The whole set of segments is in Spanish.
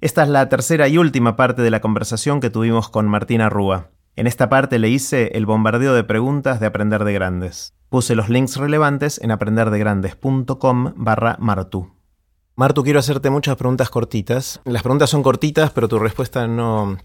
Esta es la tercera y última parte de la conversación que tuvimos con Martina Rúa. En esta parte le hice el bombardeo de preguntas de Aprender de Grandes. Puse los links relevantes en aprenderdegrandes.com barra Martu. Martu, quiero hacerte muchas preguntas cortitas. Las preguntas son cortitas, pero tu respuesta no,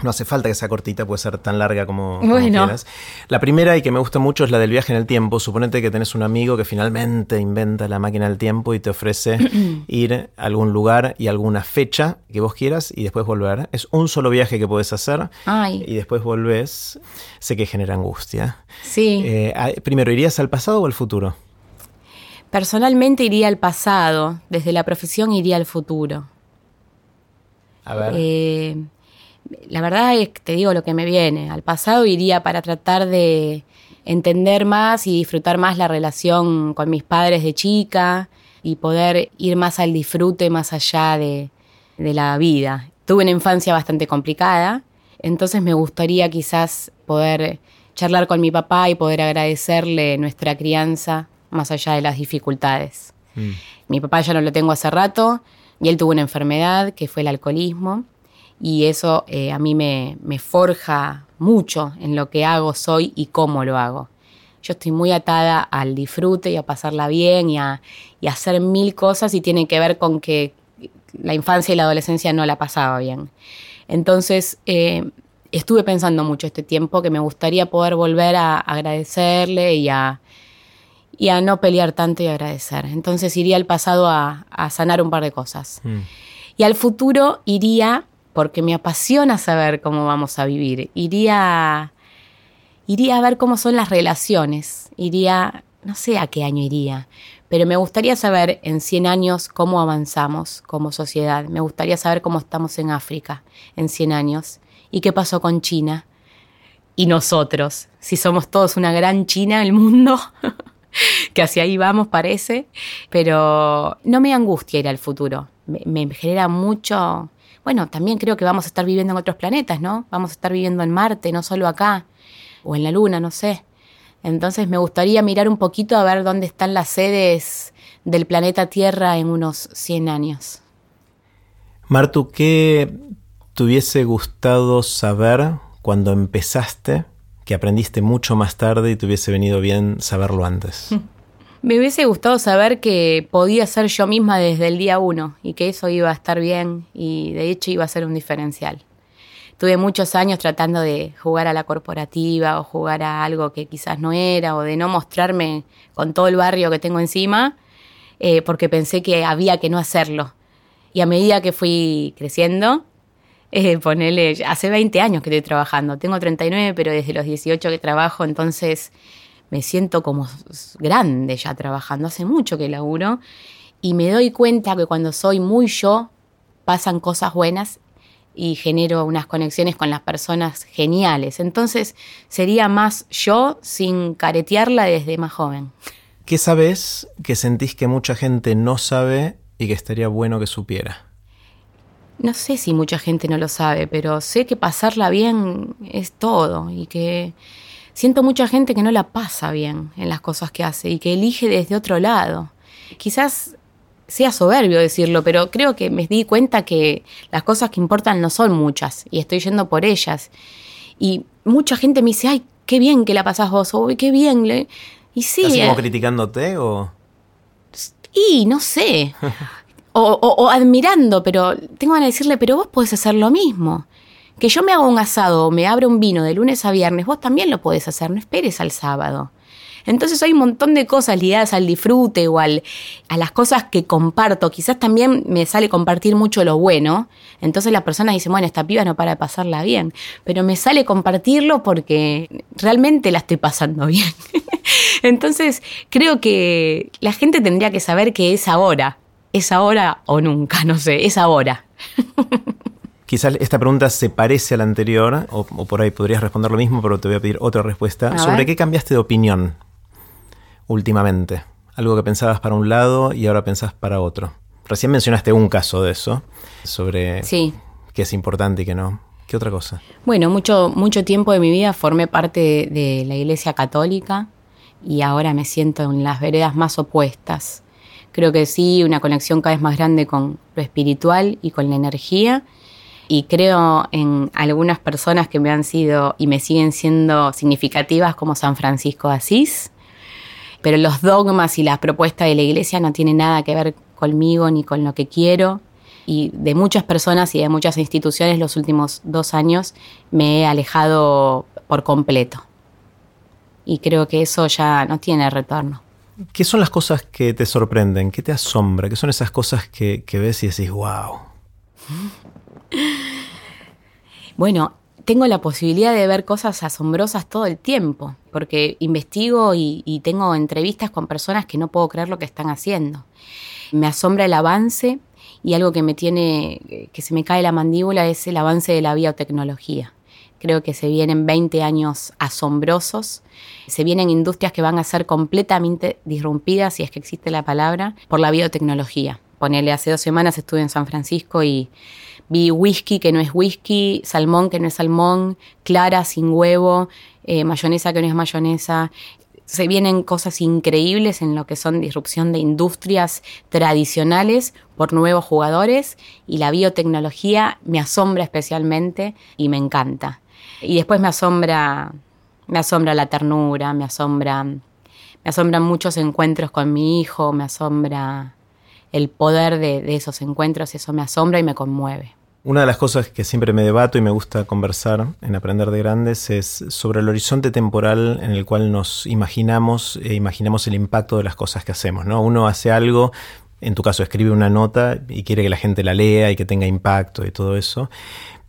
no hace falta que sea cortita, puede ser tan larga como, quieras. La primera y que me gusta mucho es la del viaje en el tiempo. Suponete que tenés un amigo que finalmente inventa la máquina del tiempo y te ofrece ir a algún lugar y alguna fecha que vos quieras y después volver. Es un solo viaje que podés hacer y después volvés. Sé que genera angustia. Sí. Eh, primero, ¿irías al pasado o al futuro? Personalmente iría al pasado. Desde la profesión iría al futuro. A ver. Eh, la verdad es que te digo lo que me viene. Al pasado iría para tratar de entender más y disfrutar más la relación con mis padres de chica y poder ir más al disfrute más allá de, de la vida. Tuve una infancia bastante complicada, entonces me gustaría quizás poder charlar con mi papá y poder agradecerle nuestra crianza más allá de las dificultades. Mm. Mi papá ya no lo tengo hace rato y él tuvo una enfermedad que fue el alcoholismo y eso eh, a mí me, forja mucho en lo que hago, soy y cómo lo hago. Yo estoy muy atada al disfrute y a pasarla bien y a, hacer mil cosas y tiene que ver con que la infancia y la adolescencia no la pasaba bien. Entonces, eh, estuve pensando mucho este tiempo que me gustaría poder volver a agradecerle y a, y a no pelear tanto y agradecer. Entonces iría al pasado a, sanar un par de cosas. Mm. Y al futuro iría porque me apasiona saber cómo vamos a vivir. Iría, iría a ver cómo son las relaciones, iría, no sé a qué año iría, pero me gustaría saber en 100 años cómo avanzamos como sociedad. Me gustaría saber cómo estamos en África en 100 años y qué pasó con China y nosotros, si somos todos una gran China el mundo. que hacia ahí vamos parece, pero no me angustia ir al futuro, me genera mucho, bueno, también creo que vamos a estar viviendo en otros planetas, ¿no? Vamos a estar viviendo en Marte, no solo acá, o en la Luna, no sé. Entonces me gustaría mirar un poquito a ver dónde están las sedes del planeta Tierra en unos 100 años. Martu, ¿qué te hubiese gustado saber cuando empezaste, que aprendiste mucho más tarde y te hubiese venido bien saberlo antes? Me hubiese gustado saber que podía ser yo misma desde el día uno y que eso iba a estar bien y de hecho iba a ser un diferencial. Tuve muchos años tratando de jugar a la corporativa o jugar a algo que quizás no era o de no mostrarme con todo el barrio que tengo encima eh, porque pensé que había que no hacerlo. Y a medida que fui creciendo, eh, ponele, hace 20 años que estoy trabajando, tengo 39, pero desde los 18 que trabajo, entonces me siento como grande ya trabajando, hace mucho que laburo, y me doy cuenta que cuando soy muy yo, pasan cosas buenas y genero unas conexiones con las personas geniales. Entonces sería más yo sin caretearla desde más joven. ¿Qué sabes que sentís que mucha gente no sabe y que estaría bueno que supiera? No sé si mucha gente no lo sabe, pero sé que pasarla bien es todo y que siento mucha gente que no la pasa bien en las cosas que hace y que elige desde otro lado. Quizás sea soberbio decirlo, pero creo que me di cuenta que las cosas que importan no son muchas y estoy yendo por ellas. Y mucha gente me dice, ay, qué bien que la pasás vos, uy, qué bien. Y sí. ¿Estás como eh, criticándote o...? Y no sé. o, o, admirando, pero tengo que decirle, pero vos podés hacer lo mismo. Que yo me hago un asado o me abro un vino de lunes a viernes, vos también lo podés hacer, no esperes al sábado. Entonces hay un montón de cosas ligadas al disfrute o a las cosas que comparto. Quizás también me sale compartir mucho lo bueno. Entonces la persona dice, bueno, esta piba no para de pasarla bien. Pero me sale compartirlo porque realmente la estoy pasando bien. Entonces creo que la gente tendría que saber que es ahora. Es ahora o nunca, no sé, es ahora. Quizás esta pregunta se parece a la anterior, o, por ahí podrías responder lo mismo, pero te voy a pedir otra respuesta. ¿Sobre qué cambiaste de opinión últimamente? Algo que pensabas para un lado y ahora pensás para otro. Recién mencionaste un caso de eso, sobre sí. qué es importante y qué no. ¿Qué otra cosa? Bueno, mucho, mucho tiempo de mi vida formé parte de la Iglesia Católica y ahora me siento en las veredas más opuestas Creo que sí, una conexión cada vez más grande con lo espiritual y con la energía. Y creo en algunas personas que me han sido y me siguen siendo significativas como San Francisco de Asís. Pero los dogmas y las propuestas de la iglesia no tienen nada que ver conmigo ni con lo que quiero. Y de muchas personas y de muchas instituciones los últimos dos años me he alejado por completo. Y creo que eso ya no tiene retorno. ¿Qué son las cosas que te sorprenden? ¿Qué te asombra? ¿Qué son esas cosas que, ves y decís, wow? Bueno, tengo la posibilidad de ver cosas asombrosas todo el tiempo, porque investigo y, tengo entrevistas con personas que no puedo creer lo que están haciendo. Me asombra el avance y algo que me tiene, que se me cae la mandíbula es el avance de la biotecnología. Creo que se vienen 20 años asombrosos. Se vienen industrias que van a ser completamente disrumpidas, si es que existe la palabra, por la biotecnología. Ponele, hace dos semanas estuve en San Francisco y vi whisky que no es whisky, salmón que no es salmón, clara sin huevo, eh, mayonesa que no es mayonesa. Se vienen cosas increíbles en lo que son disrupción de industrias tradicionales por nuevos jugadores y la biotecnología me asombra especialmente y me encanta. Y después me asombra, me asombra la ternura, me asombra, me asombran muchos encuentros con mi hijo, me asombra el poder de, esos encuentros, eso me asombra y me conmueve. Una de las cosas que siempre me debato y me gusta conversar en Aprender de Grandes es sobre el horizonte temporal en el cual nos imaginamos e imaginamos el impacto de las cosas que hacemos. ¿no? Uno hace algo, en tu caso escribe una nota y quiere que la gente la lea y que tenga impacto y todo eso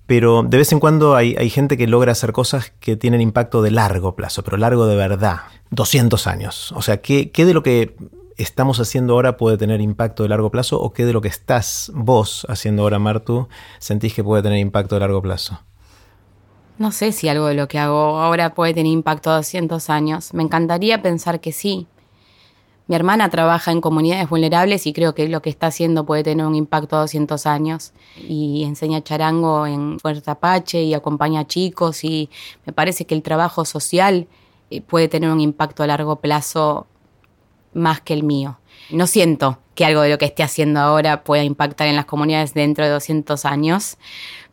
pero de vez en cuando hay, gente que logra hacer cosas que tienen impacto de largo plazo, pero largo de verdad, 200 años. O sea, ¿qué, ¿qué, de lo que estamos haciendo ahora puede tener impacto de largo plazo o qué de lo que estás vos haciendo ahora, Martu, sentís que puede tener impacto de largo plazo? No sé si algo de lo que hago ahora puede tener impacto a 200 años. Me encantaría pensar que sí, mi hermana trabaja en comunidades vulnerables y creo que lo que está haciendo puede tener un impacto a 200 años. Y enseña charango en Fuerza Apache y acompaña a chicos y me parece que el trabajo social eh, puede tener un impacto a largo plazo más que el mío. No siento que algo de lo que esté haciendo ahora pueda impactar en las comunidades dentro de 200 años,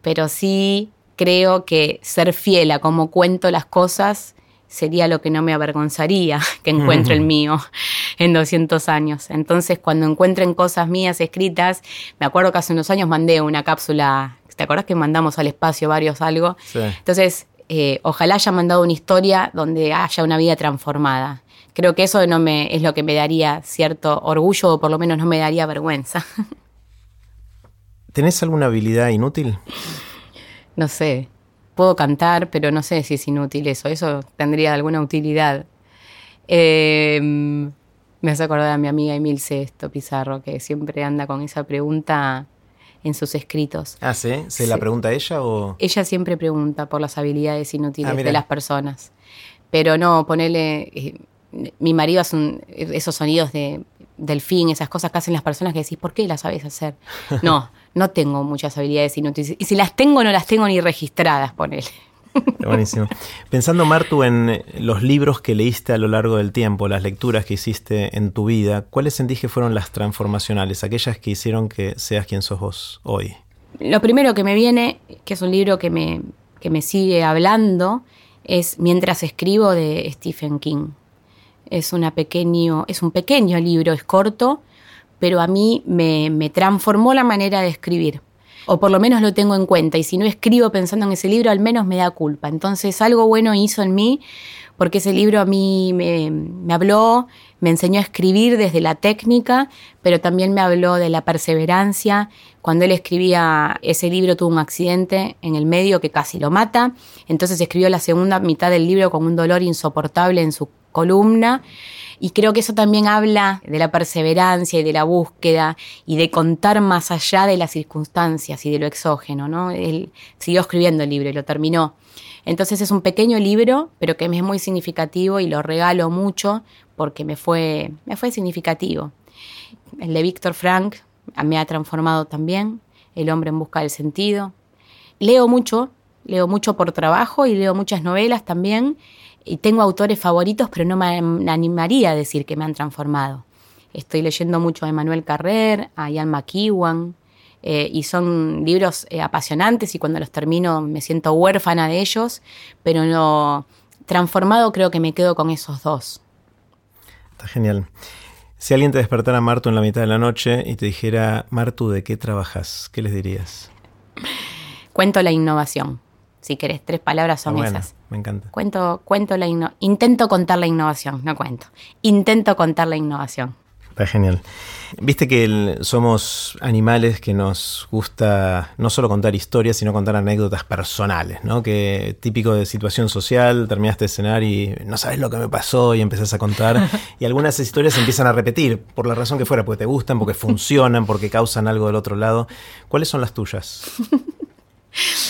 pero sí creo que ser fiel a cómo cuento las cosas sería lo que no me avergonzaría que encuentre el mío en 200 años. Entonces, cuando encuentren cosas mías escritas, me acuerdo que hace unos años mandé una cápsula, ¿te acuerdas que mandamos al espacio varios algo? Entonces, eh, ojalá haya mandado una historia donde haya una vida transformada. Creo que eso no me, es lo que me daría cierto orgullo o por lo menos no me daría vergüenza. ¿Tenés alguna habilidad inútil? No sé, puedo cantar, pero no sé si es inútil eso. Eso tendría alguna utilidad. Em, me hace acordar a mi amiga Emil Sesto Pizarro, que siempre anda con esa pregunta en sus escritos. Ah, ¿sí? ¿Se la pregunta ella o...? Ella siempre pregunta por las habilidades inútiles ah, de las personas. Pero no, ponerle... Eh, mi marido hace esos sonidos de delfín, esas cosas que hacen las personas que decís, ¿por qué las sabes hacer? No, no tengo muchas habilidades inútiles. Y si las tengo, no las tengo ni registradas, ponele. Buenísimo. Pensando, Martu, en los libros que leíste a lo largo del tiempo, las lecturas que hiciste en tu vida, ¿cuáles sentís que fueron las transformacionales, aquellas que hicieron que seas quien sos vos hoy? Lo primero que me viene, que es un libro que me, que me sigue hablando, es Mientras escribo de Stephen King. Es, una pequeño, es un pequeño libro, es corto, pero a mí me, me transformó la manera de escribir o por lo menos lo tengo en cuenta, y si no escribo pensando en ese libro, al menos me da culpa. Entonces algo bueno hizo en mí, porque ese libro a mí me, me habló, me enseñó a escribir desde la técnica, pero también me habló de la perseverancia. Cuando él escribía ese libro tuvo un accidente en el medio que casi lo mata, entonces escribió la segunda mitad del libro con un dolor insoportable en su columna y creo que eso también habla de la perseverancia y de la búsqueda y de contar más allá de las circunstancias y de lo exógeno, ¿no? Él siguió escribiendo el libro y lo terminó. Entonces es un pequeño libro, pero que me es muy significativo y lo regalo mucho porque me fue, me fue significativo. El de Víctor Frank me ha transformado también, El hombre en busca del sentido. Leo mucho, leo mucho por trabajo y leo muchas novelas también y tengo autores favoritos, pero no me animaría a decir que me han transformado. estoy leyendo mucho a Emmanuel Carrer, a Ian McEwan, eh, y son libros eh, apasionantes y cuando los termino me siento huérfana de ellos, pero no transformado creo que me quedo con esos dos. Está genial. Si alguien te despertara, Martu, en la mitad de la noche y te dijera, Martu, ¿de qué trabajas? ¿Qué les dirías? Cuento la innovación. Si querés, tres palabras son bueno, esas. Me encanta. Cuento, cuento la intento contar la innovación, no cuento. Intento contar la innovación. Está genial. Viste que el- somos animales que nos gusta no solo contar historias, sino contar anécdotas personales, ¿no? Que típico de situación social, terminaste de cenar y no sabes lo que me pasó y empezás a contar. y algunas de esas historias se empiezan a repetir, por la razón que fuera, porque te gustan, porque funcionan, porque causan algo del otro lado. ¿Cuáles son las tuyas?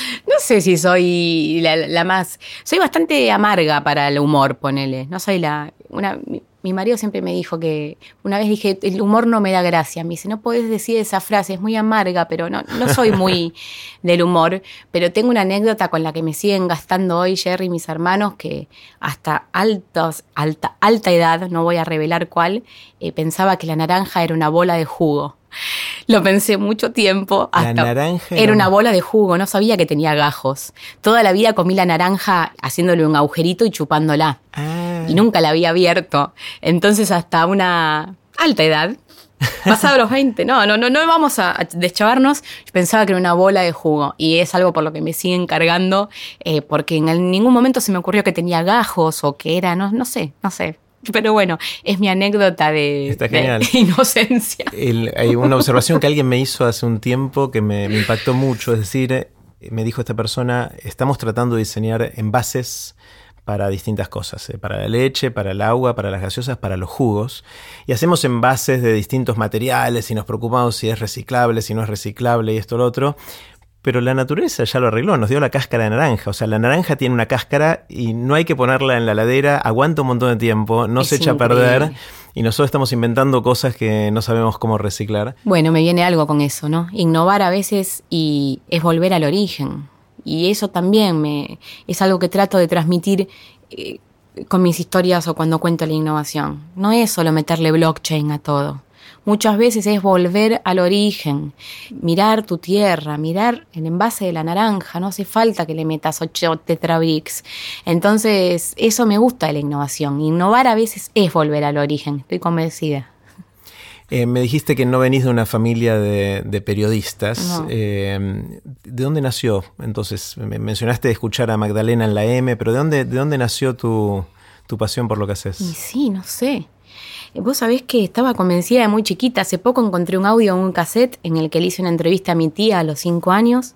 Sé si soy la, la más. Soy bastante amarga para el humor, ponele. No soy la. Una, mi, mi marido siempre me dijo que. Una vez dije, el humor no me da gracia. Me dice, no podés decir esa frase, es muy amarga, pero no, no soy muy del humor. Pero tengo una anécdota con la que me siguen gastando hoy Jerry y mis hermanos, que hasta altos, alta, alta edad, no voy a revelar cuál, eh, pensaba que la naranja era una bola de jugo. Lo pensé mucho tiempo. La naranja era era una bola de jugo, no sabía que tenía gajos. Toda la vida comí la naranja haciéndole un agujerito y chupándola. Ah, Y nunca la había abierto. Entonces hasta una alta edad, pasado los 20, no, no, no, no vamos a deschavarnos, yo pensaba que era una bola de jugo. Y es algo por lo que me siguen cargando, eh, porque en ningún momento se me ocurrió que tenía gajos o que era, no, no sé, no sé. Pero bueno, es mi anécdota de, inocencia. El- hay una observación que alguien me hizo hace un tiempo que me, me impactó mucho, es decir, eh, me dijo esta persona, estamos tratando de diseñar envases para distintas cosas, eh, para la leche, para el agua, para las gaseosas, para los jugos, y hacemos envases de distintos materiales y nos preocupamos si es reciclable, si no es reciclable y esto lo otro. Pero la naturaleza ya lo arregló, nos dio la cáscara de naranja. O sea, la naranja tiene una cáscara y no hay que ponerla en la ladera, aguanta un montón de tiempo, no Es se echa a perder y nosotros estamos inventando cosas que no sabemos cómo reciclar. Bueno, me viene algo con eso, ¿no? Innovar a veces y es volver al origen. Y eso también me, es algo que trato de transmitir eh, con mis historias o cuando cuento la innovación. No es solo meterle blockchain a todo. Muchas veces es volver al origen, mirar tu tierra, mirar el envase de la naranja, no hace falta que le metas 8 tetrabricks. Entonces, eso me gusta de la innovación. Innovar a veces es volver al origen, estoy convencida. Eh, me dijiste que no venís de una familia de, de periodistas. No. Eh, ¿De dónde nació? Entonces, me mencionaste escuchar a Magdalena en la M, pero ¿de dónde, de dónde nació tu, tu pasión por lo que Y haces? sí, no sé. Vos sabés que estaba convencida de muy chiquita. Hace poco encontré un audio en un cassette en el que le hice una entrevista a mi tía a los cinco años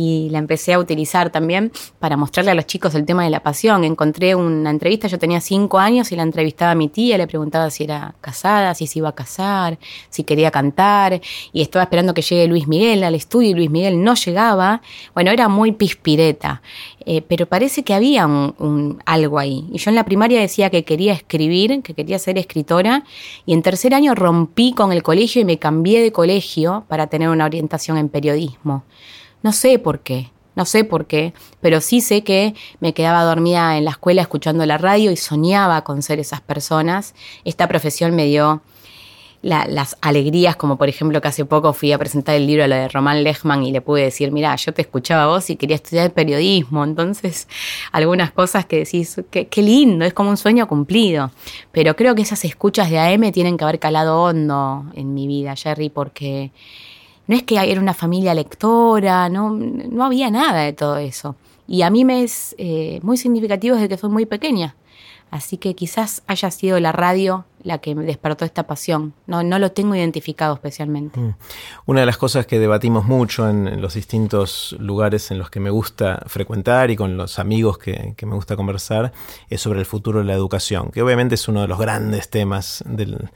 y la empecé a utilizar también para mostrarle a los chicos el tema de la pasión. Encontré una entrevista, yo tenía cinco años y la entrevistaba a mi tía, le preguntaba si era casada, si se iba a casar, si quería cantar y estaba esperando que llegue Luis Miguel al estudio y Luis Miguel no llegaba. Bueno, era muy pispireta, eh, pero parece que había un, un- algo ahí. Y yo en la primaria decía que quería escribir, que quería ser escritora y en tercer año rompí con el colegio y me cambié de colegio para tener una orientación en periodismo. No sé por qué, no sé por qué, pero sí sé que me quedaba dormida en la escuela escuchando la radio y soñaba con ser esas personas. Esta profesión me dio la- las alegrías, como por ejemplo que hace poco fui a presentar el libro lo de Román Lechman y le pude decir, mira, yo te escuchaba a vos y quería estudiar periodismo, entonces algunas cosas que decís, qué lindo, es como un sueño cumplido, pero creo que esas escuchas de AM tienen que haber calado hondo en mi vida, Jerry, porque no es que era una familia lectora, no, no había nada de todo eso. Y a mí me es eh, muy significativo desde que soy muy pequeña. Así que quizás haya sido la radio la que me despertó esta pasión. No, no lo tengo identificado especialmente. Mm. Una de las cosas que debatimos mucho en, en los distintos lugares en los que me gusta frecuentar y con los amigos que, que me gusta conversar es sobre el futuro de la educación, que obviamente es uno de los grandes temas del,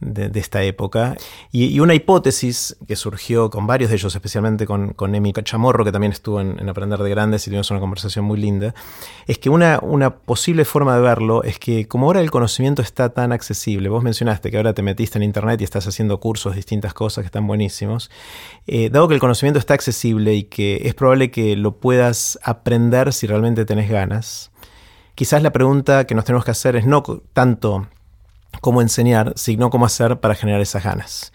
de, esta época. Y, una hipótesis que surgió con varios de ellos, especialmente con, con Emi Chamorro, que también estuvo en, en, Aprender de Grandes y tuvimos una conversación muy linda, es que una, una posible forma de verlo es que como ahora el conocimiento está tan accesible, vos mencionaste que ahora te metiste en Internet y estás haciendo cursos, distintas cosas que están buenísimos, eh, dado que el conocimiento está accesible y que es probable que lo puedas aprender si realmente tenés ganas, quizás la pregunta que nos tenemos que hacer es no tanto cómo enseñar, sino cómo hacer para generar esas ganas.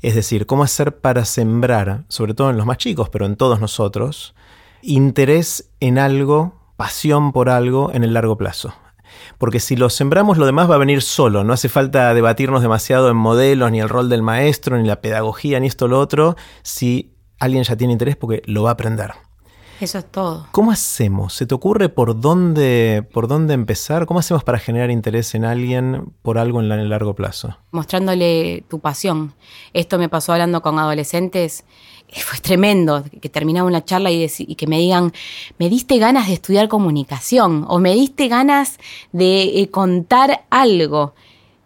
Es decir, cómo hacer para sembrar, sobre todo en los más chicos, pero en todos nosotros, interés en algo, pasión por algo en el largo plazo. Porque si lo sembramos, lo demás va a venir solo. No hace falta debatirnos demasiado en modelos, ni el rol del maestro, ni la pedagogía, ni esto lo otro, si alguien ya tiene interés porque lo va a aprender. Eso es todo. ¿Cómo hacemos? ¿Se te ocurre por dónde, por dónde empezar? ¿Cómo hacemos para generar interés en alguien por algo en el largo plazo? Mostrándole tu pasión. Esto me pasó hablando con adolescentes. Fue tremendo que terminaba una charla y, y que me digan, me diste ganas de estudiar comunicación o me diste ganas de eh, contar algo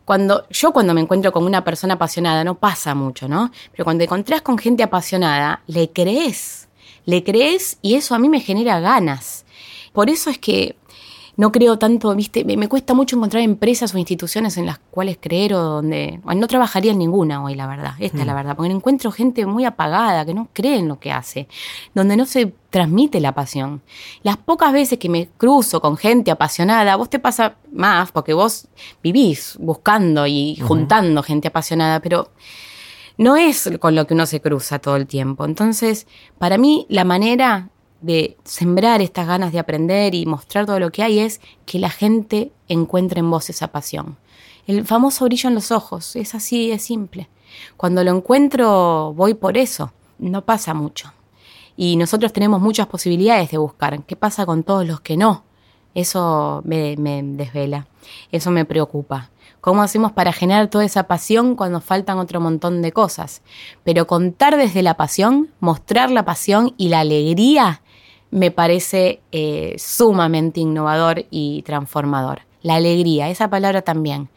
cuando yo cuando me encuentro con una persona apasionada no pasa mucho, ¿no? Pero cuando te encontrás con gente apasionada, le crees le crees y eso a mí me genera ganas. Por eso es que no creo tanto, viste, me, cuesta mucho encontrar empresas o instituciones en las cuales creer o donde... no trabajaría en ninguna hoy, la verdad, esta es la mm. verdad, porque encuentro gente muy apagada, que no cree en lo que hace, donde no se transmite la pasión. Las pocas veces que me cruzo con gente apasionada, vos te pasa más, porque vos vivís buscando y juntando gente apasionada, pero no es con lo que uno se cruza todo el tiempo. Entonces, para mí, la manera de sembrar estas ganas de aprender y mostrar todo lo que hay es que la gente encuentre en vos esa pasión. El famoso brillo en los ojos, es así, es simple. Cuando lo encuentro, voy por eso. No pasa mucho. Y nosotros tenemos muchas posibilidades de buscar. ¿Qué pasa con todos los que no? Eso me, me desvela. Eso me preocupa. ¿Cómo hacemos para generar toda esa pasión cuando faltan otro montón de cosas? Pero contar desde la pasión, mostrar la pasión y la alegría me parece eh, sumamente innovador y transformador. La alegría, esa palabra también.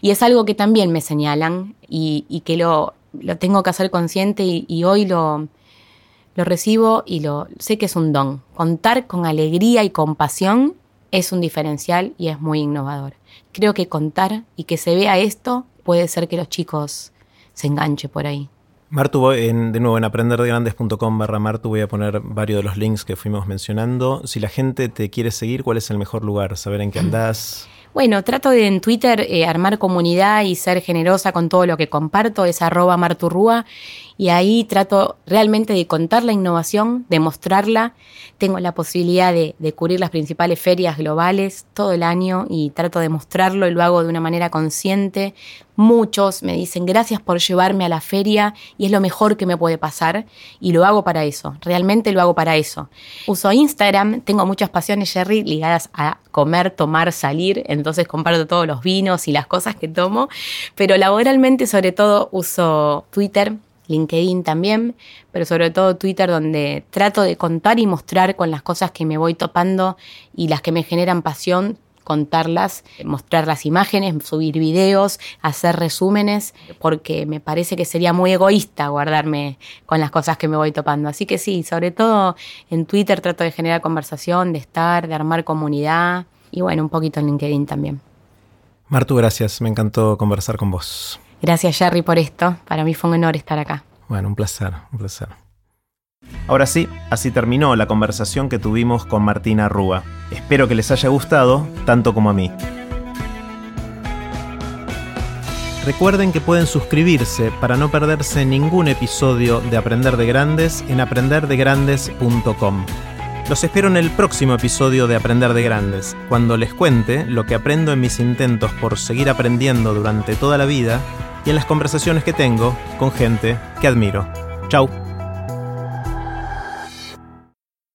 Y es algo que también me señalan y, que lo, tengo que hacer consciente y, hoy lo, lo recibo y lo sé que es un don. Contar con alegría y compasión es un diferencial y es muy innovador creo que contar y que se vea esto puede ser que los chicos se enganchen por ahí. Martu, de nuevo en aprenderdegrandes.com barra Martu voy a poner varios de los links que fuimos mencionando. Si la gente te quiere seguir, ¿cuál es el mejor lugar? Saber en qué andás. Bueno, trato de en Twitter eh, armar comunidad y ser generosa con todo lo que comparto, es arroba marturrúa, y ahí trato realmente de contar la innovación, de mostrarla. Tengo la posibilidad de, de, cubrir las principales ferias globales todo el año y trato de mostrarlo y lo hago de una manera consciente. Muchos me dicen gracias por llevarme a la feria y es lo mejor que me puede pasar y lo hago para eso, realmente lo hago para eso. Uso Instagram, tengo muchas pasiones, Jerry, ligadas a comer, tomar, salir, entonces comparto todos los vinos y las cosas que tomo, pero laboralmente sobre todo uso Twitter LinkedIn también, pero sobre todo Twitter donde trato de contar y mostrar con las cosas que me voy topando y las que me generan pasión, contarlas, mostrar las imágenes, subir videos, hacer resúmenes, porque me parece que sería muy egoísta guardarme con las cosas que me voy topando. Así que sí, sobre todo en Twitter trato de generar conversación, de estar, de armar comunidad y bueno, un poquito en LinkedIn también. Martu, gracias, me encantó conversar con vos. Gracias, Jerry, por esto. Para mí fue un honor estar acá. Bueno, un placer, un placer. Ahora sí, así terminó la conversación que tuvimos con Martina Rúa. Espero que les haya gustado, tanto como a mí. Recuerden que pueden suscribirse para no perderse ningún episodio de Aprender de Grandes en aprenderdegrandes.com. Los espero en el próximo episodio de Aprender de Grandes, cuando les cuente lo que aprendo en mis intentos por seguir aprendiendo durante toda la vida y en las conversaciones que tengo con gente que admiro. Chao.